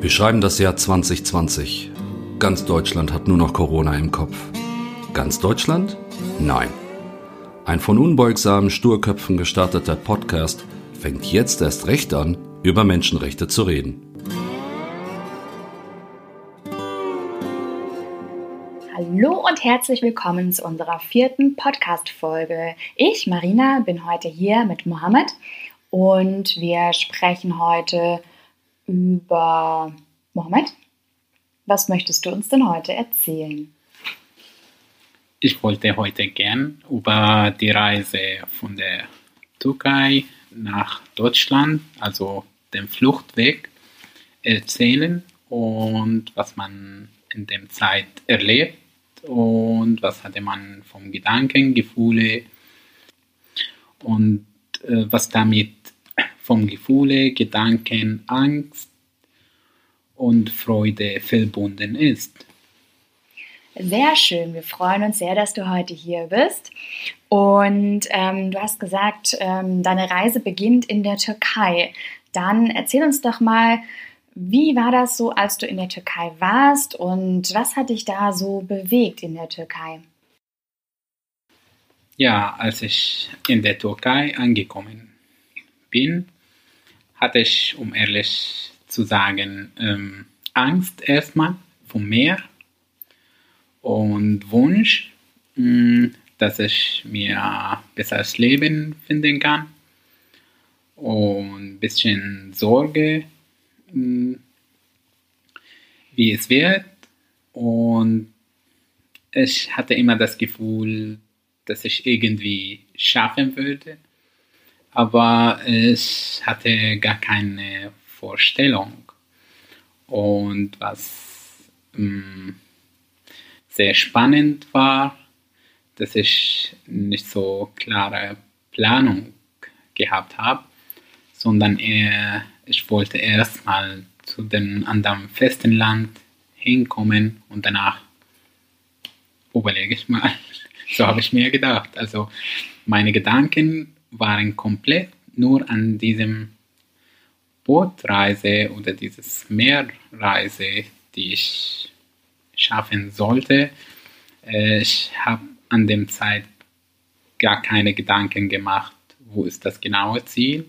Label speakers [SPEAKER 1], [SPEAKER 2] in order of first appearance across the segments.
[SPEAKER 1] Wir schreiben das Jahr 2020. Ganz Deutschland hat nur noch Corona im Kopf. Ganz Deutschland? Nein. Ein von unbeugsamen Sturköpfen gestarteter Podcast fängt jetzt erst recht an, über Menschenrechte zu reden.
[SPEAKER 2] Hallo und herzlich willkommen zu unserer vierten Podcast-Folge. Ich, Marina, bin heute hier mit Mohammed und wir sprechen heute über Mohammed. Was möchtest du uns denn heute erzählen?
[SPEAKER 3] Ich wollte heute gern über die Reise von der Türkei nach Deutschland, also den Fluchtweg, erzählen und was man in der Zeit erlebt und was hatte man vom Gedanken, Gefühle und äh, was damit vom Gefühle, Gedanken, Angst und Freude verbunden ist.
[SPEAKER 2] Sehr schön. Wir freuen uns sehr, dass du heute hier bist. Und ähm, du hast gesagt, ähm, deine Reise beginnt in der Türkei. Dann erzähl uns doch mal, wie war das so, als du in der Türkei warst und was hat dich da so bewegt in der Türkei?
[SPEAKER 3] Ja, als ich in der Türkei angekommen bin, hatte ich, um ehrlich zu sagen, ähm, Angst erstmal vom Meer und Wunsch, mh, mm, dass ich mir besseres Leben finden kann und ein bisschen Sorge, mh, mm, wie es wird. Und ich hatte immer das Gefühl, dass ich irgendwie schaffen würde aber ich hatte gar keine Vorstellung. Und was mh, mm, sehr spannend war, dass ich nicht so klare Planung gehabt habe, sondern eher, ich wollte erstmal zu dem anderen festen Land hinkommen und danach überlege ich mal. So habe ich mir gedacht. Also meine Gedanken waren komplett nur an diesem Bootreise oder dieses Meerreise, die ich schaffen sollte. Äh, ich habe an dem Zeit gar keine Gedanken gemacht, wo ist das genaue Ziel,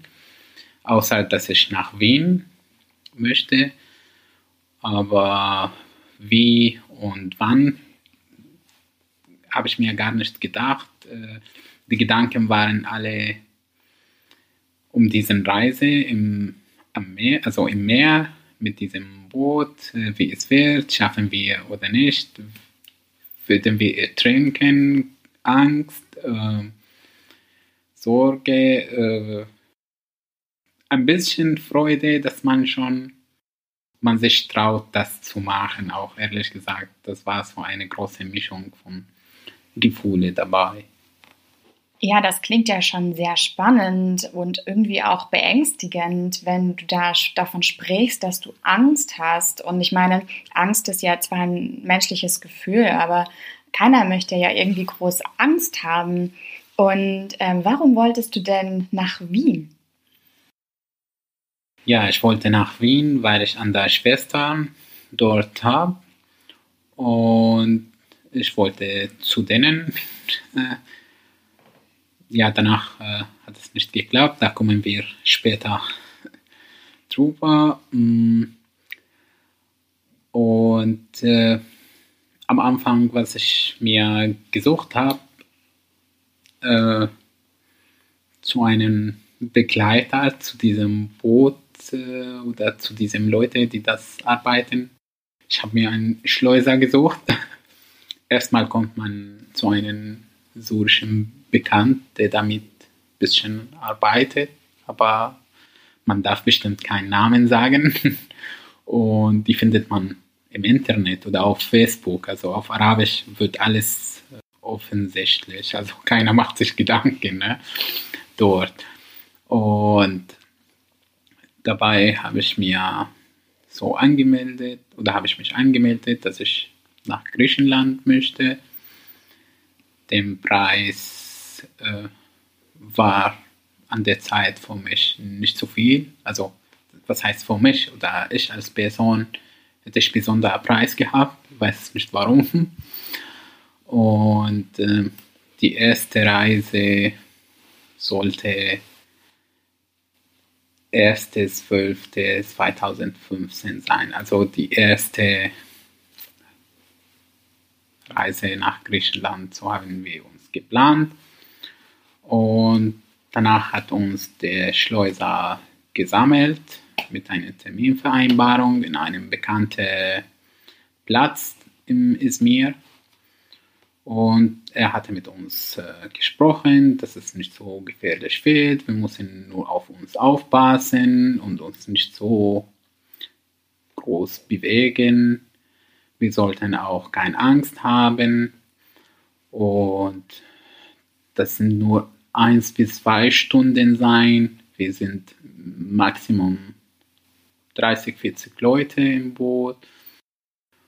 [SPEAKER 3] außer dass ich nach Wien möchte. Aber wie und wann habe ich mir gar nicht gedacht. Äh, die Gedanken waren alle um diese Reise im, am Meer, also im Meer mit diesem Boot, äh, wie es wird, schaffen wir oder nicht, würden wir ertrinken, Angst, äh, Sorge, äh, ein bisschen Freude, dass man schon man sich traut, das zu machen, auch ehrlich gesagt. Das war so eine große Mischung von Gefühlen dabei.
[SPEAKER 2] Ja, das klingt ja schon sehr spannend und irgendwie auch beängstigend, wenn du da davon sprichst, dass du Angst hast. Und ich meine, Angst ist ja zwar ein menschliches Gefühl, aber keiner möchte ja irgendwie groß Angst haben. Und ähm, warum wolltest du denn nach Wien?
[SPEAKER 3] Ja, ich wollte nach Wien, weil ich an der Schwester dort habe. Und ich wollte zu denen. Äh, ja, danach äh, hat es nicht geklappt. Da kommen wir später drüber. Mm. Und äh, am Anfang, was ich mir gesucht habe, äh, zu einem Begleiter, zu diesem Boot äh, oder zu diesen Leuten, die das arbeiten. Ich habe mir einen Schleuser gesucht. Erstmal kommt man zu einem syrischen bekannt, der damit ein bisschen arbeitet, aber man darf bestimmt keinen Namen sagen. Und die findet man im Internet oder auf Facebook. Also auf Arabisch wird alles äh, offensichtlich. Also keiner macht sich Gedanken ne, dort. Und dabei habe ich mir so angemeldet oder habe ich mich angemeldet, dass ich nach Griechenland möchte. Den Preis äh, war an der Zeit für mich nicht so viel. Also was heißt für mich oder ich als Person, hätte ich besonderen Preis gehabt, weiß nicht warum. Und äh, die erste Reise sollte 1.12.2015 sein. Also die erste Reise nach Griechenland, so haben wir uns geplant. Und danach hat uns der Schleuser gesammelt mit einer Terminvereinbarung in einem bekannten Platz im Izmir. Und er hatte mit uns äh, gesprochen, dass es nicht so gefährlich wird. Wir müssen nur auf uns aufpassen und uns nicht so groß bewegen. Wir sollten auch keine Angst haben. Und das sind nur eins bis zwei Stunden sein. Wir sind Maximum 30, 40 Leute im Boot.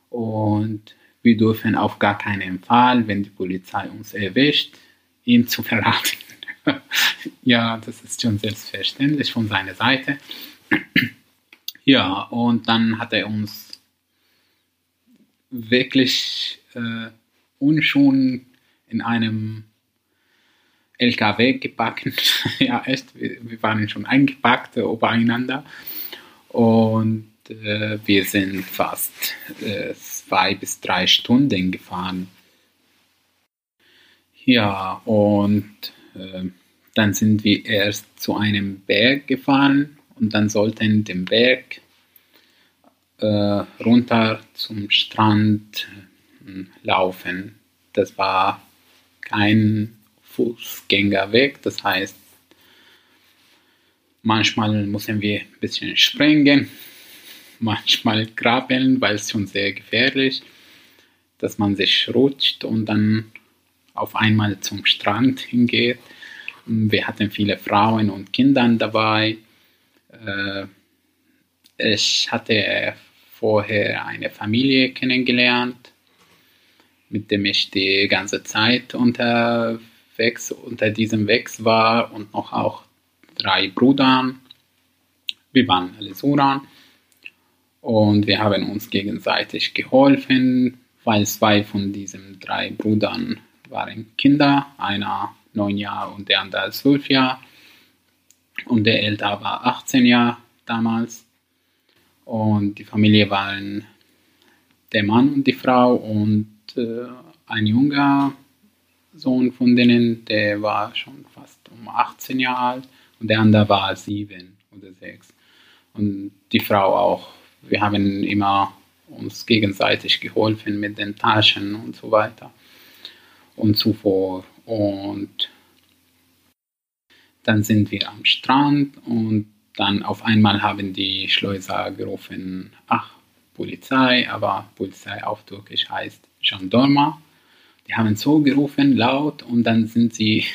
[SPEAKER 3] Und wir dürfen auf gar keinen Fall, wenn die Polizei uns erwischt, ihn zu verraten. ja, das ist schon selbstverständlich von seiner Seite. ja, und dann hat er uns wirklich äh, unschon in einem LKW gebacken. ja, echt, wir, waren schon eingepackt äh, übereinander. Und äh, wir sind fast äh, zwei bis drei Stunden gefahren. Ja, und äh, dann sind wir erst zu einem Berg gefahren und dann sollten den Berg äh, runter zum Strand äh, laufen. Das war kein Fußgängerweg, das heißt, manchmal müssen wir ein bisschen springen, manchmal krabbeln, weil es schon sehr gefährlich, dass man sich rutscht und dann auf einmal zum Strand hingeht. Wir hatten viele Frauen und Kinder dabei. Äh, ich hatte vorher eine Familie kennengelernt, mit dem ich die ganze Zeit unterwegs, unter diesem Weg war und noch auch drei Brüder. Wir waren alle Suran und wir haben uns gegenseitig geholfen, weil zwei von diesen drei Brüdern waren Kinder, einer neun Jahre und der andere zwölf Jahre. Und der Ältere war 18 Jahre damals. Und die Familie waren der Mann und die Frau und äh, ein junger Sohn von denen, der war schon fast um 18 Jahre alt und der andere war sieben oder sechs. Und die Frau auch wir haben immer uns gegenseitig geholfen mit den Taschen und so weiter und zuvor. Und dann sind wir am Strand und dann auf einmal haben die Schleuser gerufen, ach, Polizei, aber Polizei auf Türkisch heißt Gendarma. Die haben so gerufen, laut, und dann sind sie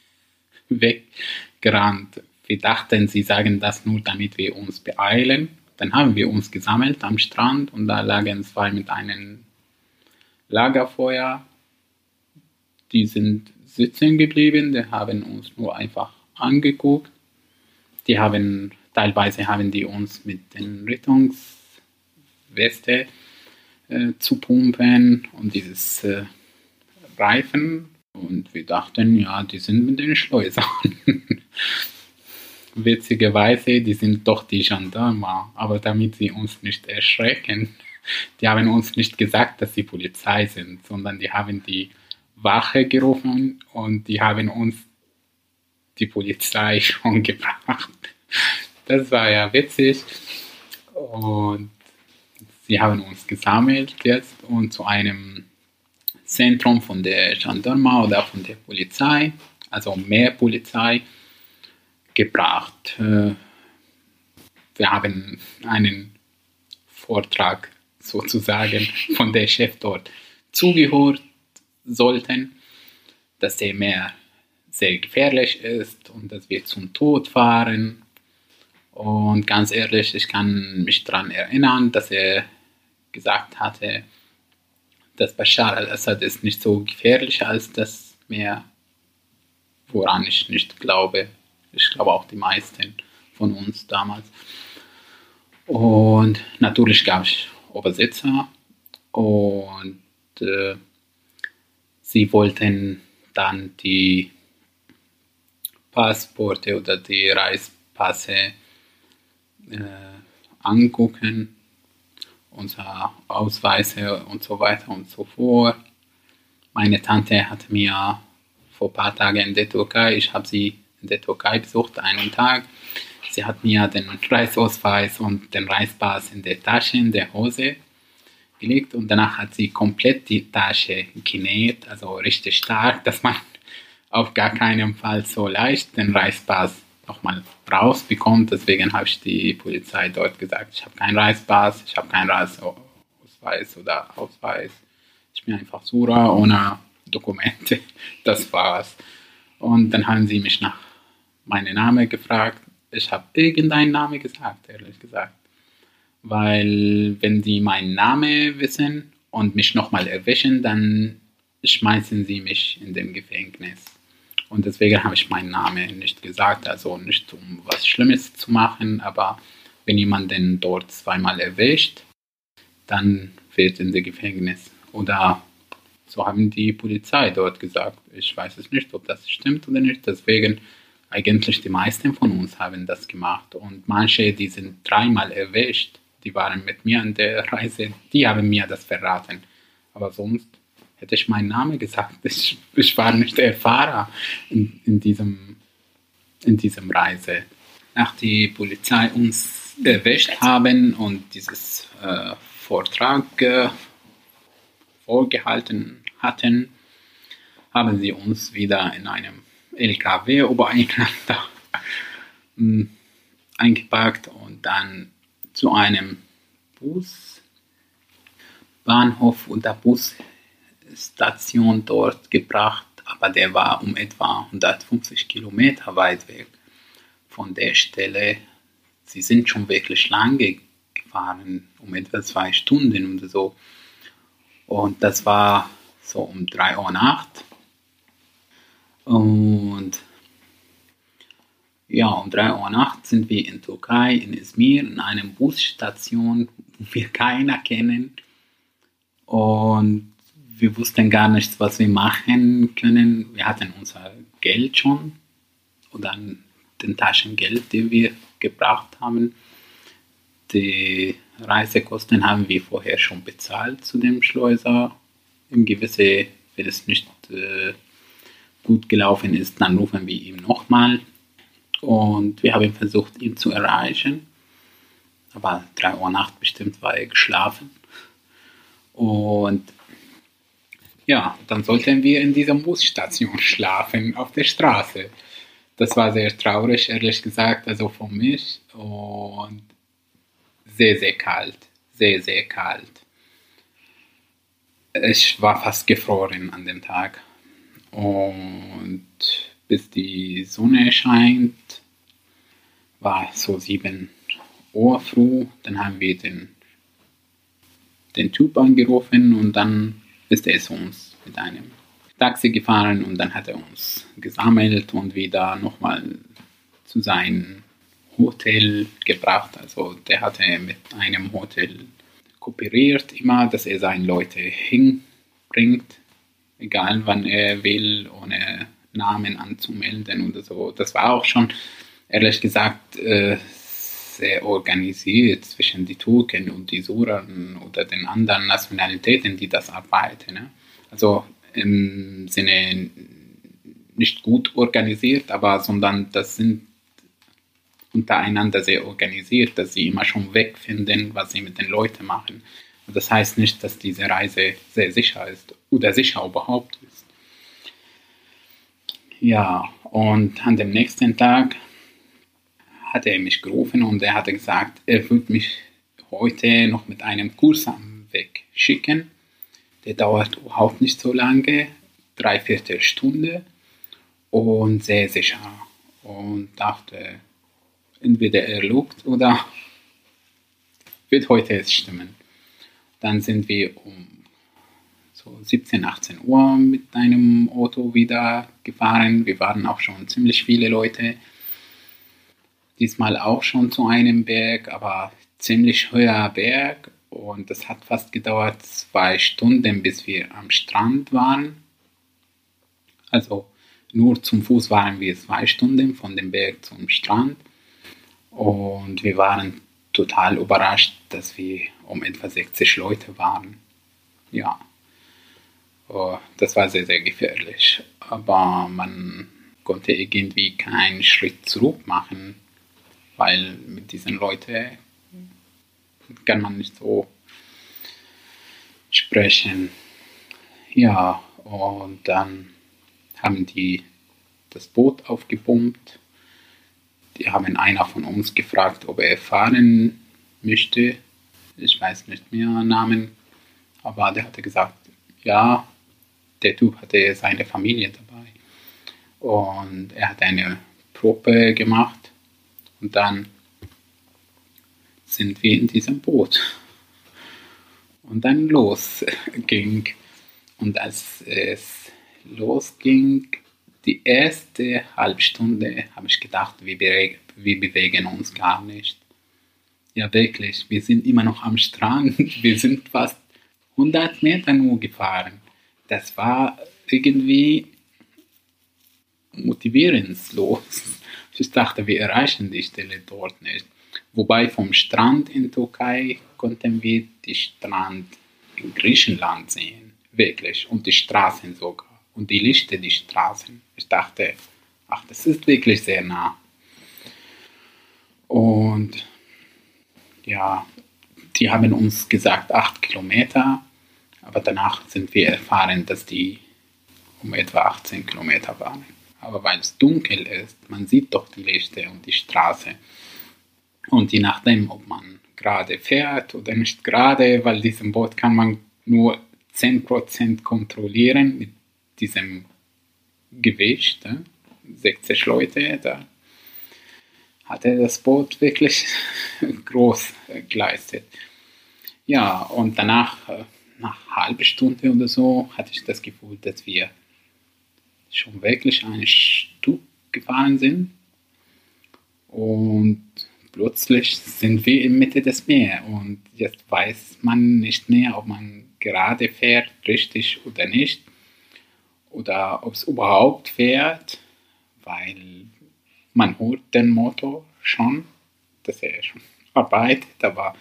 [SPEAKER 3] weggerannt. Wir dachten, sie sagen das nur, damit wir uns beeilen. Dann haben wir uns gesammelt am Strand und da lagen zwei mit einem Lagerfeuer. Die sind sitzen geblieben, die haben uns nur einfach angeguckt. Die haben, teilweise haben die uns mit den Rettungsweste äh, zu pumpen und dieses äh, Reifen. Und wir dachten, ja, die sind mit den Schleusern. witzigerweise, die sind doch die Gendarme, aber damit sie uns nicht erschrecken, die haben uns nicht gesagt, dass sie Polizei sind, sondern die haben die Wache gerufen und die haben uns die Polizei schon gebracht. Das war ja witzig. Und sie haben uns gesammelt jetzt und zu einem Zentrum von der Gendarme oder von der Polizei, also mehr Polizei, gebracht. Äh, wir haben einen Vortrag sozusagen von der Chef dort zugehört sollten, dass der Meer sehr gefährlich ist und dass wir zum Tod fahren. Und ganz ehrlich, ich kann mich daran erinnern, dass er gesagt hatte, dass Bashar al-Assad ist nicht so gefährlich als das Meer, woran ich nicht glaube. Ich glaube auch die meisten von uns damals. Und natürlich gab es Übersetzer und äh, sie wollten dann die Passporte oder die Reispasse äh, angucken, unsere Ausweise und so weiter und so fort. Meine Tante hat mir vor ein paar Tagen in der Türkei, ich habe sie in der Türkei besucht, einen Tag, sie hat mir den Reisausweis und den Reispass in der Tasche, in der Hose gelegt und danach hat sie komplett die Tasche genäht, also richtig stark, dass man auf gar keinen Fall so leicht den Reispass nochmal rausbekommt. Deswegen habe ich die Polizei dort gesagt, ich habe keinen Reispass, ich habe keinen Reisausweis oder Ausweis. Ich bin einfach Sura ohne Dokumente. Das war's. Und dann haben sie mich nach meinem Namen gefragt. Ich habe irgendeinen Namen gesagt, ehrlich gesagt. Weil wenn sie meinen Namen wissen und mich nochmal erwischen, dann schmeißen sie mich in den Gefängnis. Und deswegen habe ich meinen Namen nicht gesagt, also nicht um was Schlimmes zu machen, aber wenn jemand denn dort zweimal erwischt, dann wird in der Gefängnis. Oder so haben die Polizei dort gesagt. Ich weiß es nicht, ob das stimmt oder nicht. Deswegen eigentlich die meisten von uns haben das gemacht. Und manche, die sind dreimal erwischt, die waren mit mir an der Reise, die haben mir das verraten. Aber sonst hätte ich meinen Namen gesagt. Ich, ich war nicht der Fahrer in, in, diesem, in diesem Reise. Nach die Polizei uns erwischt haben und dieses äh, Vortrag äh, vorgehalten hatten, haben sie uns wieder in einem LKW übereinander hm, eingepackt und dann zu einem Busbahnhof und der Busstation dort gebracht, aber der war um etwa 150 Kilometer weit weg von der Stelle. Sie sind schon wirklich lange gefahren, um etwa zwei Stunden oder so. Und das war so um 3 Uhr Nacht. Und ja, um 3 Uhr nachts sind wir in Türkei, in Izmir, in einer Busstation, wo wir keiner kennen. Und wir wussten gar nicht, was wir machen können. Wir hatten unser Geld schon oder den Taschengeld, den wir gebracht haben. Die Reisekosten haben wir vorher schon bezahlt zu dem Schleuser. Im Gewisse, wenn es nicht äh, gut gelaufen ist, dann rufen wir ihn nochmal und wir haben versucht, ihn zu erreichen. Aber 3 Uhr Nacht bestimmt war er geschlafen. Und ja, dann sollten wir in dieser Busstation schlafen, auf der Straße. Das war sehr traurig, ehrlich gesagt, also für mich. Und sehr, sehr kalt. Sehr, sehr kalt. Ich war fast gefroren an dem Tag. Und bis die Sonne scheint, war so 7 Uhr früh. Dann haben wir den, den Typ angerufen und dann ist er zu uns mit einem Taxi gefahren und dann hat er uns gesammelt und wieder nochmal zu seinem Hotel gebracht. Also der hatte mit einem Hotel kooperiert immer, dass er seine Leute hinbringt, egal wann er will, ohne Namen anzumelden oder so. Das war auch schon, ehrlich gesagt, sehr organisiert zwischen die Türken und die Surern oder den anderen Nationalitäten, die das arbeiten. Ne? Also im Sinne nicht gut organisiert, aber sondern das sind untereinander sehr organisiert, dass sie immer schon wegfinden, was sie mit den Leuten machen. Das heißt nicht, dass diese Reise sehr sicher ist oder sicher überhaupt ist. Ja, und an dem nächsten Tag hat er mich gerufen und er hatte gesagt, er würde mich heute noch mit einem Kurs am Weg schicken. Der dauert überhaupt nicht so lange, dreiviertel Stunde und sehr sicher. Und dachte, entweder er lugt oder wird heute es stimmen. Dann sind wir um so 17, 18 Uhr mit einem Auto wieder gefahren. Wir waren auch schon ziemlich viele Leute. Diesmal auch schon zu einem Berg, aber ziemlich hoher Berg und es hat fast gedauert zwei Stunden, bis wir am Strand waren. Also nur zum Fuß waren wir zwei Stunden von dem Berg zum Strand und wir waren total überrascht, dass wir um etwa 60 Leute waren. Ja, oh, das war sehr, sehr gefährlich. Aber man konnte irgendwie keinen Schritt zurück machen, weil mit diesen Leuten kann man nicht so sprechen. Ja, und dann haben die das Boot aufgepumpt. Die haben einer von uns gefragt, ob er fahren möchte. Ich weiß nicht mehr Namen, aber der hatte gesagt, ja, der Typ hatte seine Familie dabei. Und er hat eine Probe gemacht und dann sind wir in diesem Boot. Und dann losging. Und als es losging, die erste halbe Stunde, habe ich gedacht, wir, bewegen, wir bewegen uns gar nicht. Ja, wirklich, wir sind immer noch am Strand. Wir sind fast 100 Meter nur gefahren. Das war irgendwie motivierenslos. Ich dachte, wir erreichen die Stelle dort nicht. Wobei vom Strand in Türkei konnten wir die Strand in Griechenland sehen. Wirklich. Und die Straßen sogar. Und die Lichter, die Straßen. Ich dachte, ach, das ist wirklich sehr nah. Und ja, die haben uns gesagt, acht Kilometer. Aber danach sind wir erfahren, dass die um etwa 18 Kilometer waren. Aber weil es dunkel ist, man sieht doch die Lichter und die Straße. Und je nachdem, ob man gerade fährt oder nicht gerade, weil diesem Boot kann man nur 10% kontrollieren mit diesem Gewicht, 60 Leute, da hatte das Boot wirklich groß geleistet. Ja, und danach, äh, nach halben Stunde oder so, hatte ich das Gefühl, dass wir schon wirklich ein Stück gefahren sind. Und plötzlich sind wir in Mitte des Meeres und jetzt weiß man nicht mehr, ob man gerade fährt, richtig oder nicht. Oder ob es überhaupt fährt, weil man hört den Motor schon, dass er schon arbeitet, aber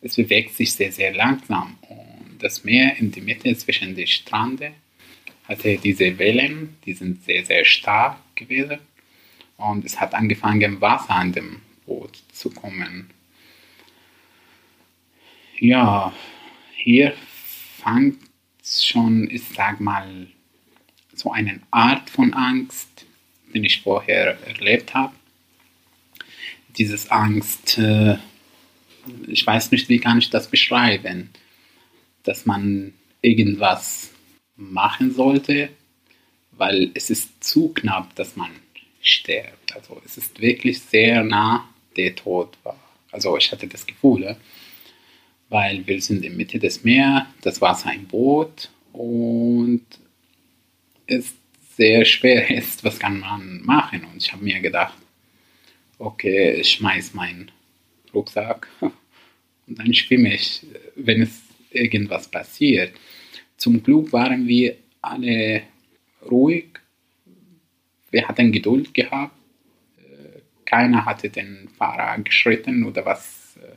[SPEAKER 3] es bewegt sich sehr, sehr langsam. Und das Meer in der Mitte zwischen den Stranden hatte diese Wellen, die sind sehr, sehr stark gewesen. Und es hat angefangen, Wasser an dem Boot zu kommen. Ja, hier fängt schon, ich sag mal, so eine Art von Angst, die ich vorher erlebt habe. Dieses Angst, äh, ich weiß nicht, wie kann ich das beschreiben, dass man irgendwas machen sollte, weil es ist zu knapp, dass man stirbt. Also es ist wirklich sehr nah der Tod war. Also ich hatte das Gefühl, weil wir sind in der Mitte des Meeres, das war sein Boot und es sehr schwer ist, was kann man machen? Und ich habe mir gedacht, okay, ich schmeiß meinen Rucksack und dann schwimme ich, wenn es irgendwas passiert. Zum Glück waren wir alle ruhig. Wir hatten Geduld gehabt keiner hatte den Fahrer geschritten oder was äh,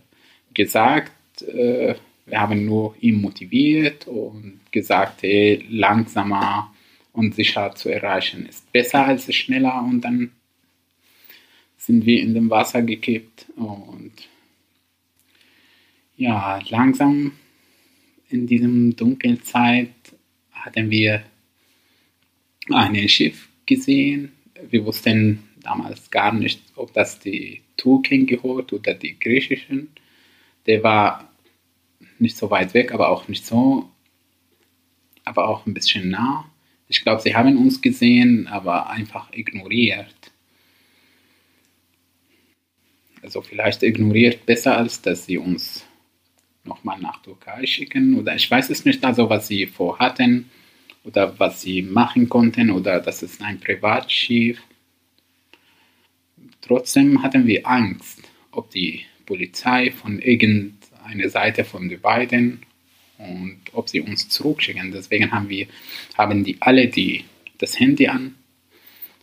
[SPEAKER 3] gesagt. Äh, wir haben nur ihn motiviert und gesagt, hey, langsamer und sicher zu erreichen ist besser als schneller und dann sind wir in dem Wasser gekippt und ja, langsam in diesem dunklen Zeit hatten wir ein Schiff gesehen. Wir wussten damals gar nicht, ob das die Türken gehört oder die griechischen. Der war nicht so weit weg, aber auch nicht so, aber auch ein bisschen nah. Ich glaube, sie haben uns gesehen, aber einfach ignoriert. Also vielleicht ignoriert besser, als dass sie uns nochmal nach Türkei schicken oder ich weiß es nicht, also was sie vorhatten oder was sie machen konnten oder das ist ein Privatschiff Trotzdem hatten wir Angst, ob die Polizei von irgendeiner Seite von den beiden und ob sie uns zurückschicken. Deswegen haben wir, haben die alle die, das Handy an,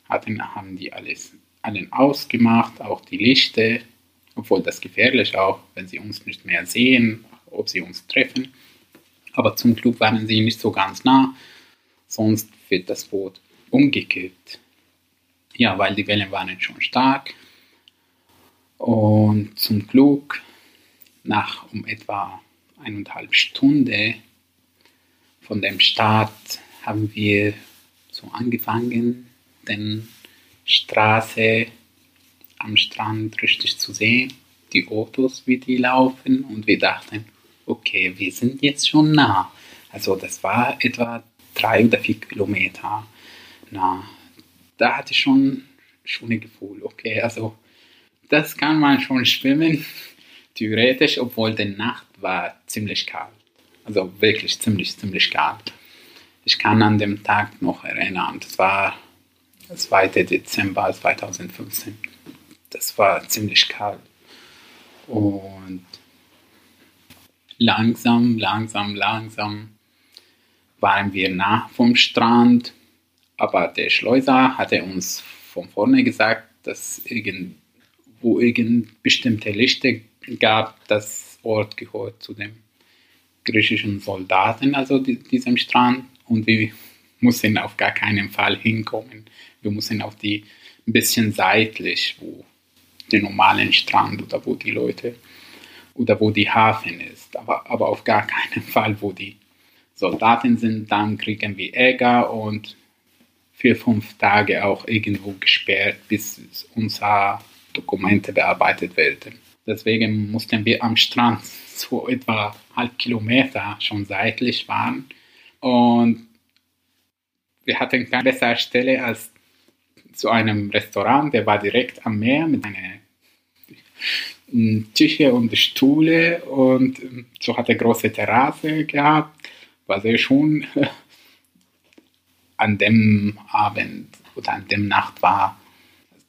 [SPEAKER 3] hatten, haben die alles allen ausgemacht, auch die Lichter, obwohl das gefährlich auch, wenn sie uns nicht mehr sehen, ob sie uns treffen. Aber zum Glück waren sie nicht so ganz nah, sonst wird das Boot umgekippt. Ja, weil die Wellen waren schon stark. Und zum Glück, nach um etwa eineinhalb Stunden von dem Start haben wir so angefangen, den Straße am Strand richtig zu sehen, die Autos, wie die laufen und wir dachten, okay, wir sind jetzt schon nah. Also das war etwa drei oder vier Kilometer nah. Da hatte ich schon ein Gefühl, okay, also das kann man schon schwimmen, theoretisch, obwohl die Nacht war ziemlich kalt. Also wirklich ziemlich, ziemlich kalt. Ich kann an dem Tag noch erinnern, das war 2. Dezember 2015. Das war ziemlich kalt. Und langsam, langsam, langsam waren wir nah vom Strand. Aber der Schleuser hatte uns von vorne gesagt, dass irgendwo irgend bestimmte Lichter gab, das Ort gehört zu dem griechischen Soldaten, also diesem Strand. Und wir mussten auf gar keinen Fall hinkommen. Wir müssen auf die ein bisschen seitlich, wo der normalen Strand oder wo die Leute oder wo die Hafen ist, aber, aber auf gar keinen Fall, wo die Soldaten sind, dann kriegen wir Ärger und vier, fünf Tage auch irgendwo gesperrt, bis unsere Dokumente bearbeitet werden. Deswegen mussten wir am Strand so etwa halb Kilometer schon seitlich fahren und wir hatten keine bessere Stelle als zu einem Restaurant, der war direkt am Meer mit einer Tische und Stühle und so hat er große Terrasse gehabt, war sehr schön. An dem Abend oder an dem Nacht war,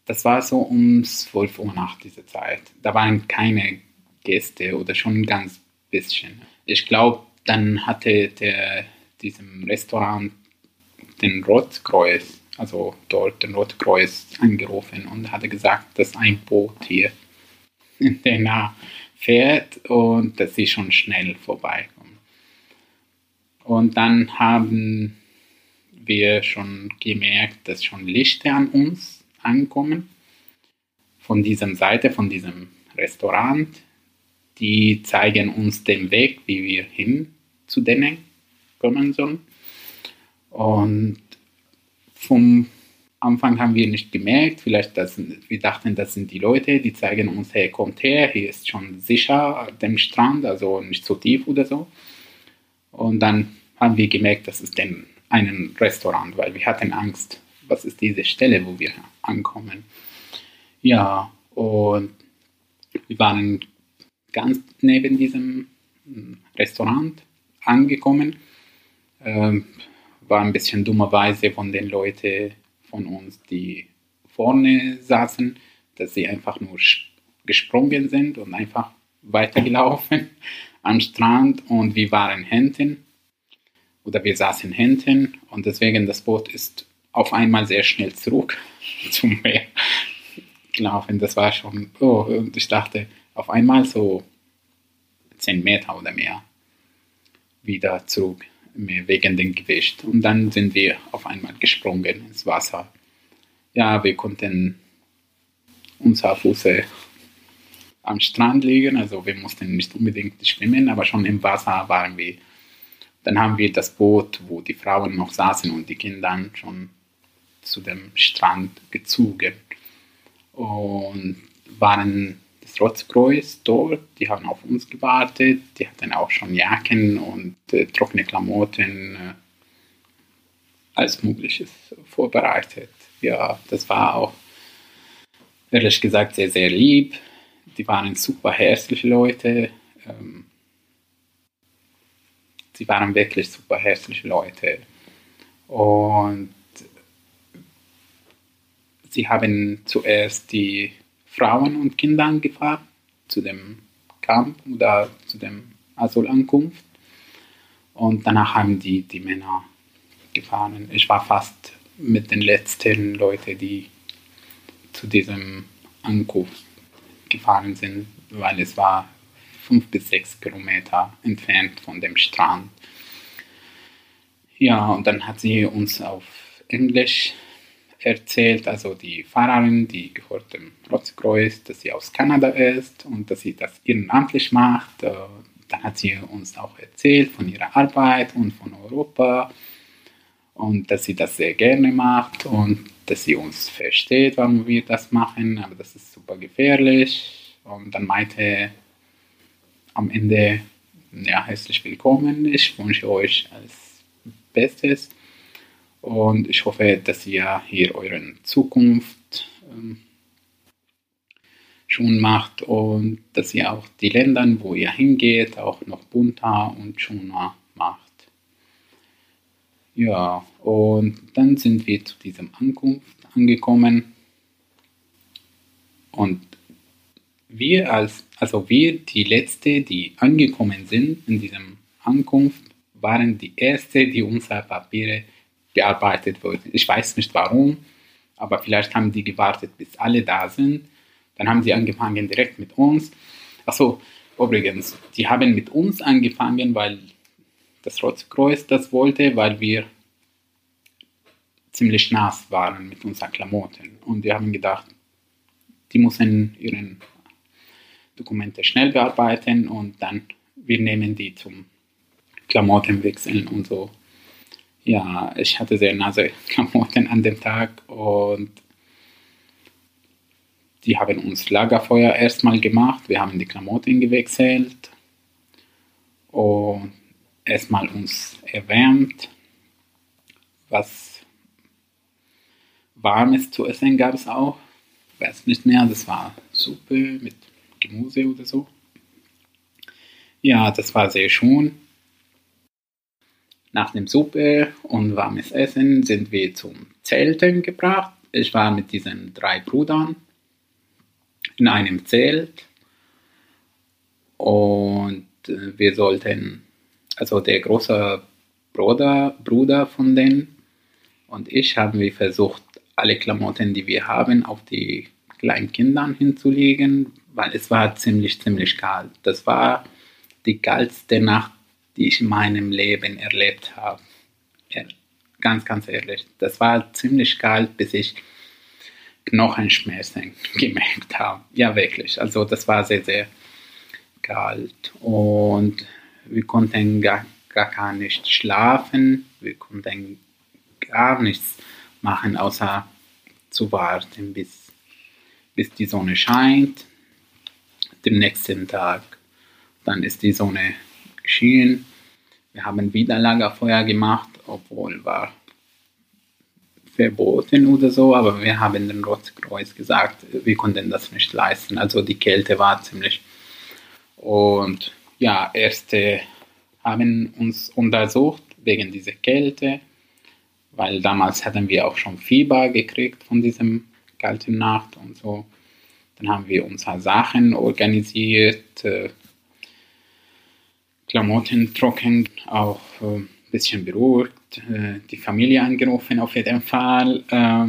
[SPEAKER 3] das war so um 12 Uhr nach dieser Zeit. Da waren keine Gäste oder schon ein ganz bisschen. Ich glaube, dann hatte der, diesem Restaurant den Rotkreuz, also dort den Rotkreuz angerufen und hatte gesagt, dass ein Boot hier in der Nähe fährt und dass sie schon schnell vorbeikommen. Und dann haben wir schon gemerkt, dass schon Lichter an uns ankommen. Von dieser Seite, von diesem Restaurant. Die zeigen uns den Weg, wie wir hin zu denen kommen sollen. Und vom Anfang haben wir nicht gemerkt, vielleicht das, wir dachten, das sind die Leute, die zeigen uns, hey, kommt her, hier ist schon sicher dem Strand, also nicht so tief oder so. Und dann haben wir gemerkt, das ist denn ein Restaurant, weil wir hatten Angst, was ist diese Stelle, wo wir ankommen. Ja, und wir waren ganz neben diesem Restaurant angekommen. Ähm, war ein bisschen dummerweise von den Leuten von uns, die vorne saßen, dass sie einfach nur gesprungen sind und einfach weitergelaufen am Strand und wir waren hinten oder wir saßen hinten und deswegen das Boot ist auf einmal sehr schnell zurück zum Meer gelaufen. Das war schon, oh, und ich dachte auf einmal so 10 Meter oder mehr wieder zurück wegen dem Gewicht. Und dann sind wir auf einmal gesprungen ins Wasser. Ja, wir konnten unser Fuß am Strand liegen, also wir mussten nicht unbedingt schwimmen, aber schon im Wasser waren wir. Dann haben wir das Boot, wo die Frauen noch saßen und die Kinder schon zu dem Strand gezogen und waren Rotkreuz dort, die haben auf uns gewartet, die hatten auch schon Jacken und äh, trockene Klamotten, äh, alles Mögliche vorbereitet. Ja, das war auch ehrlich gesagt sehr, sehr lieb. Die waren super herzliche Leute. Ähm, sie waren wirklich super herzliche Leute. Und sie haben zuerst die Frauen und Kinder gefahren zu dem Camp oder zu dem Asylankunft. Und danach haben die, die Männer gefahren. Ich war fast mit den letzten Leuten, die zu diesem Ankunft gefahren sind, weil es war fünf bis sechs Kilometer entfernt von dem Strand. Ja, und dann hat sie uns auf Englisch erzählt, also die Fahrerin, die gehört dem Rotkreuz, dass sie aus Kanada ist und dass sie das ehrenamtlich macht. Äh, dann hat sie uns auch erzählt von ihrer Arbeit und von Europa und dass sie das sehr gerne macht und dass sie uns versteht, warum wir das machen, aber das ist super gefährlich. Und dann meinte am Ende, ja, herzlich willkommen, ich wünsche euch alles Bestes und ich hoffe, dass ihr hier eure Zukunft ähm, schon macht und dass ihr auch die Länder, wo ihr hingeht, auch noch bunter und schöner macht. Ja, und dann sind wir zu diesem Ankunft angekommen und wir als, also wir, die Letzte, die angekommen sind in diesem Ankunft, waren die Erste, die unsere Papiere bearbeitet wurden. Ich weiß nicht warum, aber vielleicht haben die gewartet, bis alle da sind. Dann haben sie angefangen direkt mit uns. Achso, übrigens, die haben mit uns angefangen, weil das Rotkreuz das wollte, weil wir ziemlich nass waren mit unseren Klamotten. Und wir haben gedacht, die müssen ihre Dokumente schnell bearbeiten und dann wir nehmen die zum Klamottenwechseln und so. Ja, ich hatte sehr nasse Klamotten an dem Tag und die haben uns Lagerfeuer erstmal gemacht. Wir haben die Klamotten gewechselt und erstmal uns erwärmt. Was Warmes zu essen gab es auch. Ich weiß nicht mehr, das war Suppe mit Gemüse oder so. Ja, das war sehr schön. Nach dem Suppe und warmes Essen sind wir zum Zelten gebracht. Ich war mit diesen drei Brüdern in einem Zelt und äh, wir sollten, also der große Bruder, Bruder von denen und ich haben wir versucht, alle Klamotten, die wir haben, auf die kleinen Kindern hinzulegen, weil es war ziemlich, ziemlich kalt. Das war die kälteste Nacht, die ich in meinem Leben erlebt habe. Ganz, ganz ehrlich. Das war ziemlich kalt, bis ich Knochenschmerzen gemerkt habe. Ja, wirklich. Also das war sehr, sehr kalt. Und wir konnten gar, gar nicht schlafen. Wir konnten gar nichts machen, außer zu warten, bis, bis die Sonne scheint. Den nächsten Tag, dann ist die Sonne geschienen. Wir haben wieder Lagerfeuer gemacht, obwohl war verboten oder so, aber wir haben dem Rotkreuz gesagt, wir konnten das nicht leisten. Also die Kälte war ziemlich. Und ja, Ärzte haben uns untersucht wegen dieser Kälte, weil damals hatten wir auch schon Fieber gekriegt von diesem kalten Nacht und so. Dann haben wir unsere Sachen organisiert, äh, Klamotten trocken, auch ein äh, bisschen beruhigt, äh, die Familie angerufen auf jeden Fall. Äh,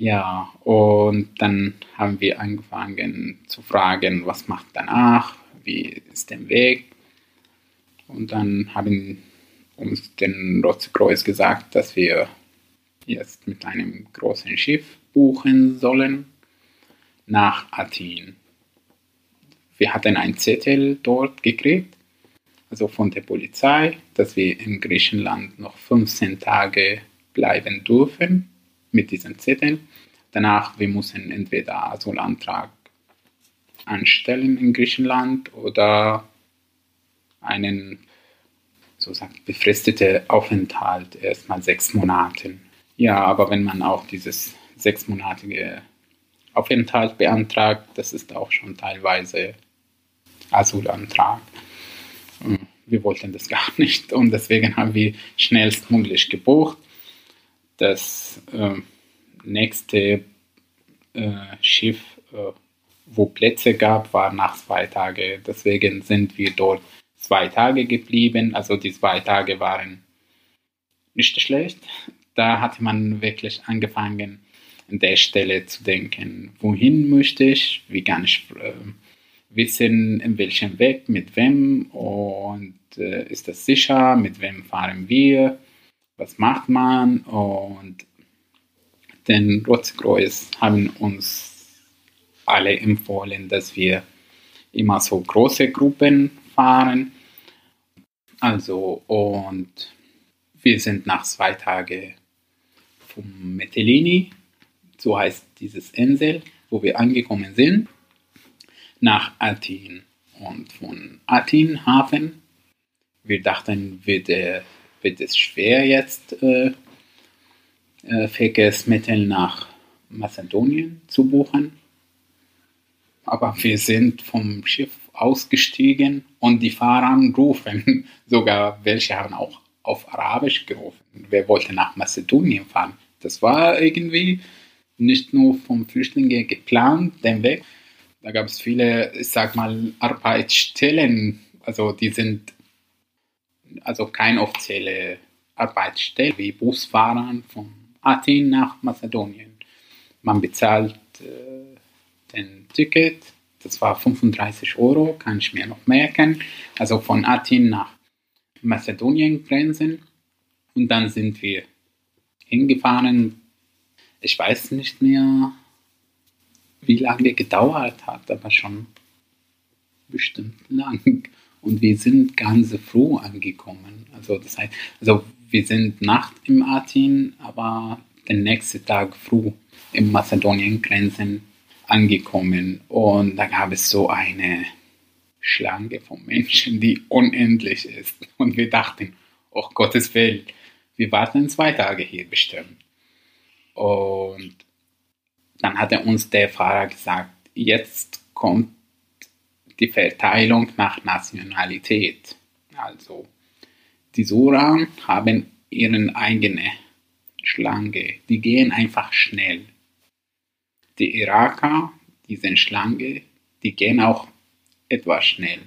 [SPEAKER 3] ja, und dann haben wir angefangen zu fragen, was macht danach, wie ist der Weg. Und dann haben uns den Rotkreuz gesagt, dass wir jetzt mit einem großen Schiff buchen sollen nach Athen. Wir hatten einen Zettel dort gekriegt also von der Polizei, dass wir in Griechenland noch 15 Tage bleiben dürfen mit diesem Zettel. Danach, wir müssen entweder Asylantrag anstellen in Griechenland oder einen sozusagen befristeten Aufenthalt erstmal sechs Monate. Ja, aber wenn man auch dieses sechsmonatige Aufenthalt beantragt, das ist auch schon teilweise Asylantrag. Hm, wir wollten das gar nicht und deswegen haben wir schnellstmöglich gebucht. Das äh, nächste äh, Schiff äh, wo Plätze gab, war nach zwei Tagen. Deswegen sind wir dort zwei Tage geblieben. Also die zwei Tage waren nicht schlecht. Da hatte man wirklich angefangen, an der Stelle zu denken, wohin möchte ich, wie kann ich äh, wissen, in welchem Weg, mit wem und äh, ist das sicher, mit wem fahren wir, was macht man und den Rotkreuz haben uns alle empfohlen, dass wir immer so große Gruppen fahren. Also und wir sind nach zwei Tagen vom Metellini, so heißt dieses Insel, wo wir angekommen sind, nach Athen. Und von Athen Hafen, wir dachten, wird, wird es schwer jetzt äh, äh, Verkehrsmittel nach Mazedonien zu buchen. Aber wir sind vom Schiff ausgestiegen und die Fahrer rufen, sogar welche haben auch auf Arabisch gerufen. Wer wollte nach Mazedonien fahren? Das war irgendwie nicht nur vom Flüchtlinge geplant, den Weg. Da gab es viele, ich sag mal, Arbeitsstellen, also die sind also keine offizielle Arbeitsstelle wie Busfahrern von Athen nach Mazedonien. Man bezahlt äh, den Ticket, das war 35 Euro, kann ich mir noch merken. Also von Athen nach Mazedonien Grenzen. Und dann sind wir hingefahren. Ich weiß nicht mehr, wie lange gedauert hat, aber schon bestimmt lang. Und wir sind ganz früh angekommen. Also das heißt, also wir sind Nacht im Athen, aber den nächsten Tag früh im Mazedonien-Grenzen angekommen. Und da gab es so eine Schlange von Menschen, die unendlich ist. Und wir dachten, oh Gottes Willen, wir warten zwei Tage hier bestimmt. Und dann hatte uns der Fahrer gesagt, jetzt kommt die Verteilung nach Nationalität. Also die Sura haben ihren eigene Schlange. Die gehen einfach schnell. Die Iraker, die sind Schlange, die gehen auch etwas schnell.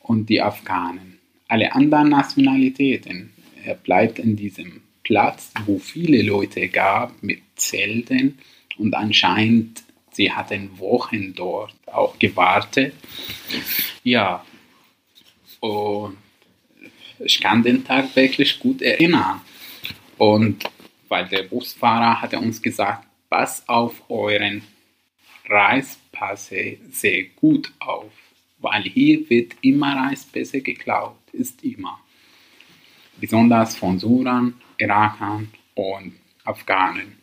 [SPEAKER 3] Und die Afghanen. Alle anderen Nationalitäten. Er bleibt in diesem Platz, wo viele Leute gab mit Zelten und anscheinend sie hatten Wochen dort auch gewartet. Ja, und ich kann den Tag wirklich gut erinnern. Und weil der Busfahrer hatte uns gesagt, pass auf euren Reispasse sehr gut auf, weil hier wird immer Reispässe geklaut, ist immer. Besonders von Surern, Irakern und Afghanen,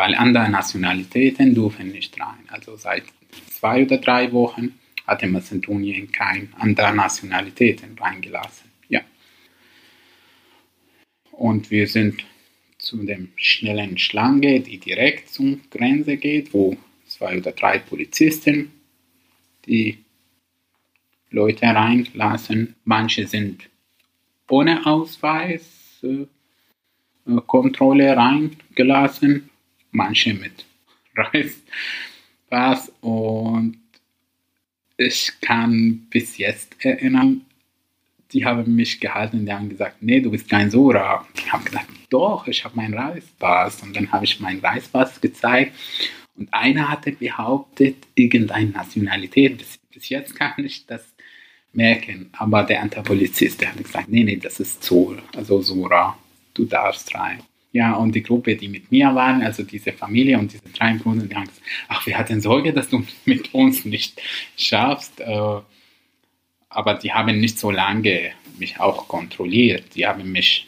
[SPEAKER 3] weil andere Nationalitäten dürfen nicht rein. Also seit zwei oder drei Wochen hatte Mazedonien keine andere Nationalitäten reingelassen. Ja. Und wir sind zu dem schnellen Schlange, die direkt zur Grenze geht, wo zwei oder drei Polizisten die Leute reinlassen. Manche sind ohne Ausweis äh Kontrolle reingelassen, manche mit Reispass und ich kann bis jetzt erinnern, die haben mich gehalten, die haben gesagt, nee, du bist kein Sora. Ich habe gesagt, doch, ich habe meinen Reispass. Und dann habe ich meinen Reispass gezeigt. Und einer hatte behauptet, irgendeine Nationalität. Bis, bis jetzt kann ich das merken. Aber der Antipolizist, der hat gesagt, nee, nee, das ist Zor, also Sora. Du darfst rein. Ja, und die Gruppe, die mit mir waren, also diese Familie und diese drei Brüder, die haben gesagt, ach, wir hatten Sorge, dass du mit uns nicht schaffst. Äh, aber die haben nicht so lange mich auch kontrolliert. Die haben mich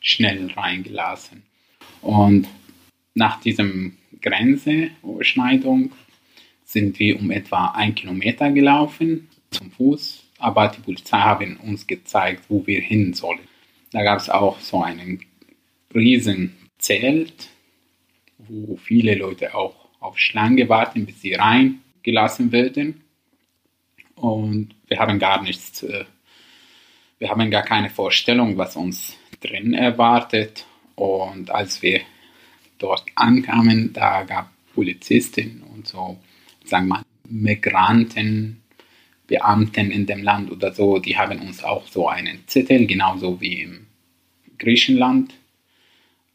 [SPEAKER 3] schnell reingelassen. Und nach diesem Grenzeüberschneidung sind wir um etwa ein Kilometer gelaufen zum Fuß, aber die Polizei haben uns gezeigt, wo wir hin sollen. Da gab es auch so einen riesen Zelt, wo viele Leute auch auf Schlange warten, bis sie reingelassen werden. Und wir haben gar nichts, äh, wir haben gar keine Vorstellung, was uns drin erwartet. Und als wir dort ankamen, da gab Polizistin und so, sagen wir, Migranten, Beamten in dem Land oder so, die haben uns auch so einen Zettel, genauso wie im Griechenland,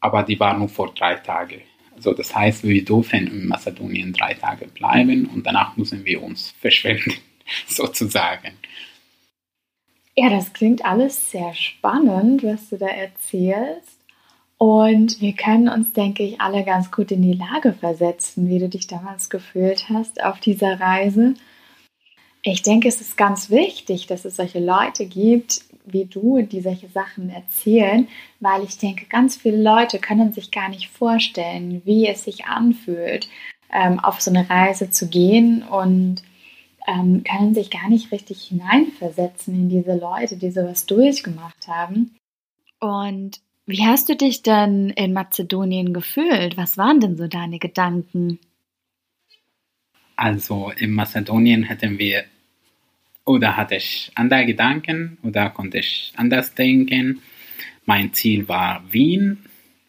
[SPEAKER 3] aber die waren nur vor drei Tagen. Also das heißt, wir dürfen in Mazedonien drei Tage bleiben und danach müssen wir uns verschwinden, sozusagen.
[SPEAKER 2] Ja, das klingt alles sehr spannend, was du da erzählst. Und wir können uns, denke ich, alle ganz gut in die Lage versetzen, wie du dich damals gefühlt hast auf dieser Reise. Ich denke, es ist ganz wichtig, dass es solche Leute gibt wie du, die solche Sachen erzählen, weil ich denke, ganz viele Leute können sich gar nicht vorstellen, wie es sich anfühlt, ähm, auf so eine Reise zu gehen und ähm, können sich gar nicht richtig hineinversetzen in diese Leute, die sowas durchgemacht haben. Und wie hast du dich denn in Mazedonien gefühlt? Was waren denn so deine Gedanken?
[SPEAKER 3] Also in Mazedonien hatten wir oder hatte ich andere Gedanken oder konnte ich anders denken. Mein Ziel war Wien,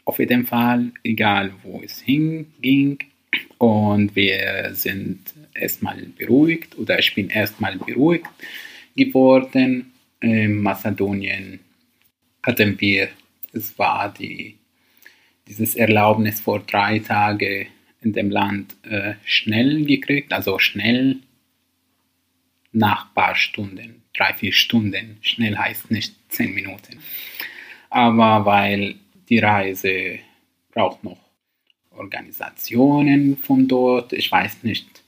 [SPEAKER 3] auf jeden Fall, egal wo es hinging. Und wir sind erstmal beruhigt oder ich bin erstmal beruhigt geworden. In Mazedonien hatten wir, es war die, dieses Erlaubnis vor drei Tagen in dem Land äh, schnell gekriegt, also schnell nach ein paar Stunden, drei, vier Stunden. Schnell heißt nicht zehn Minuten. Aber weil die Reise braucht noch Organisationen von dort. Ich weiß nicht,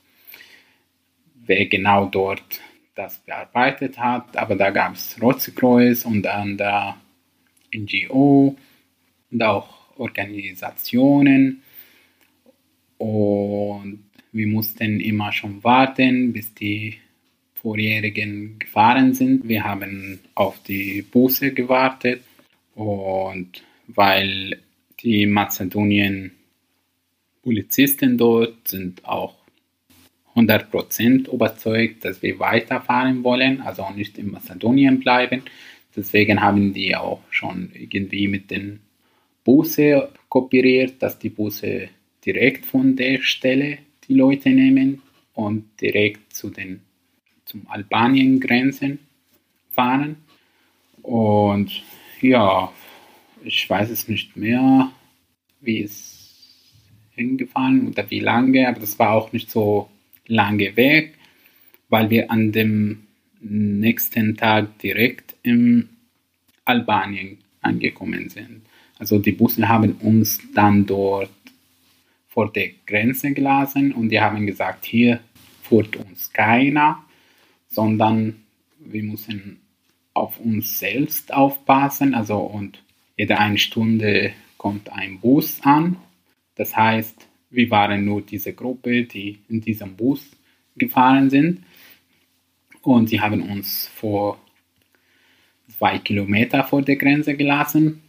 [SPEAKER 3] wer genau dort das bearbeitet hat, aber da gab es Rotzekreuz und dann da NGO und auch Organisationen. Und wir mussten immer schon warten, bis die Vorjährigen gefahren sind. Wir haben auf die Busse gewartet und weil die Mazedonien Polizisten dort sind auch 100% überzeugt, dass wir weiterfahren wollen, also nicht in Mazedonien bleiben. Deswegen haben die auch schon irgendwie mit den Busse kooperiert, dass die Busse direkt von der Stelle die Leute nehmen und direkt zu den zum Albanien-Grenzen fahren. Und ja, ich weiß es nicht mehr, wie es hingefahren oder wie lange, aber das war auch nicht so lange weg, weil wir an dem nächsten Tag direkt in Albanien angekommen sind. Also die Busse haben uns dann dort vor der Grenze gelassen und die haben gesagt, hier fuhrt uns keiner sondern wir müssen auf uns selbst aufpassen. Also und jede eine Stunde kommt ein Bus an. Das heißt, wir waren nur diese Gruppe, die in diesem Bus gefahren sind. Und sie haben uns vor zwei Kilometer vor der Grenze gelassen.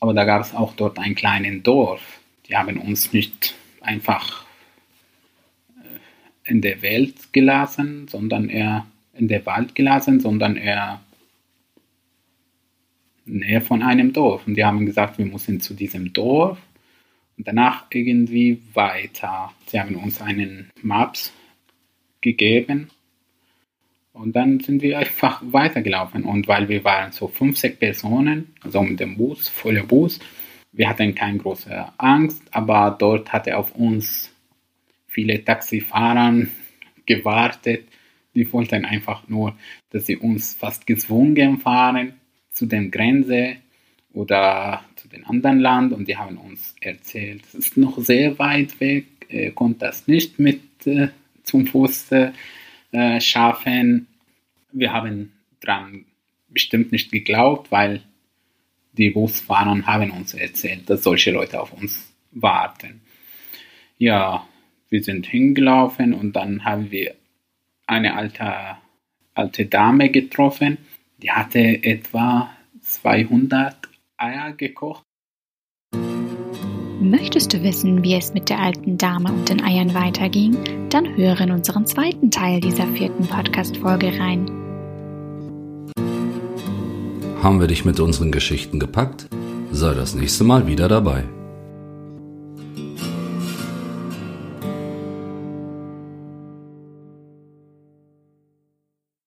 [SPEAKER 3] Aber da gab es auch dort ein kleines Dorf. Die haben uns nicht einfach in der Welt gelassen, sondern eher in der Wald gelassen, sondern eher näher von einem Dorf. Und die haben gesagt, wir müssen zu diesem Dorf und danach irgendwie weiter. Sie haben uns einen Maps gegeben und dann sind wir einfach weitergelaufen. Und weil wir waren so 50 Personen, also mit dem Bus, voller Bus, wir hatten keine große Angst, aber dort hatte auf uns viele Taxifahrer gewartet. Die wollten einfach nur, dass sie uns fast gezwungen fahren zu der Grenze oder zu den anderen Land und die haben uns erzählt, es ist noch sehr weit weg, äh, konnte das nicht mit äh, zum Fuß äh, schaffen. Wir haben dran bestimmt nicht geglaubt, weil die Busfahrer haben uns erzählt, dass solche Leute auf uns warten. Ja, wir sind hingelaufen und dann haben wir eine alte, alte Dame getroffen. Die hatte etwa 200 Eier gekocht.
[SPEAKER 2] Möchtest du wissen, wie es mit der alten Dame und den Eiern weiterging? Dann höre in unseren zweiten Teil dieser vierten Podcast-Folge rein.
[SPEAKER 1] Haben wir dich mit unseren Geschichten gepackt? Sei das nächste Mal wieder dabei.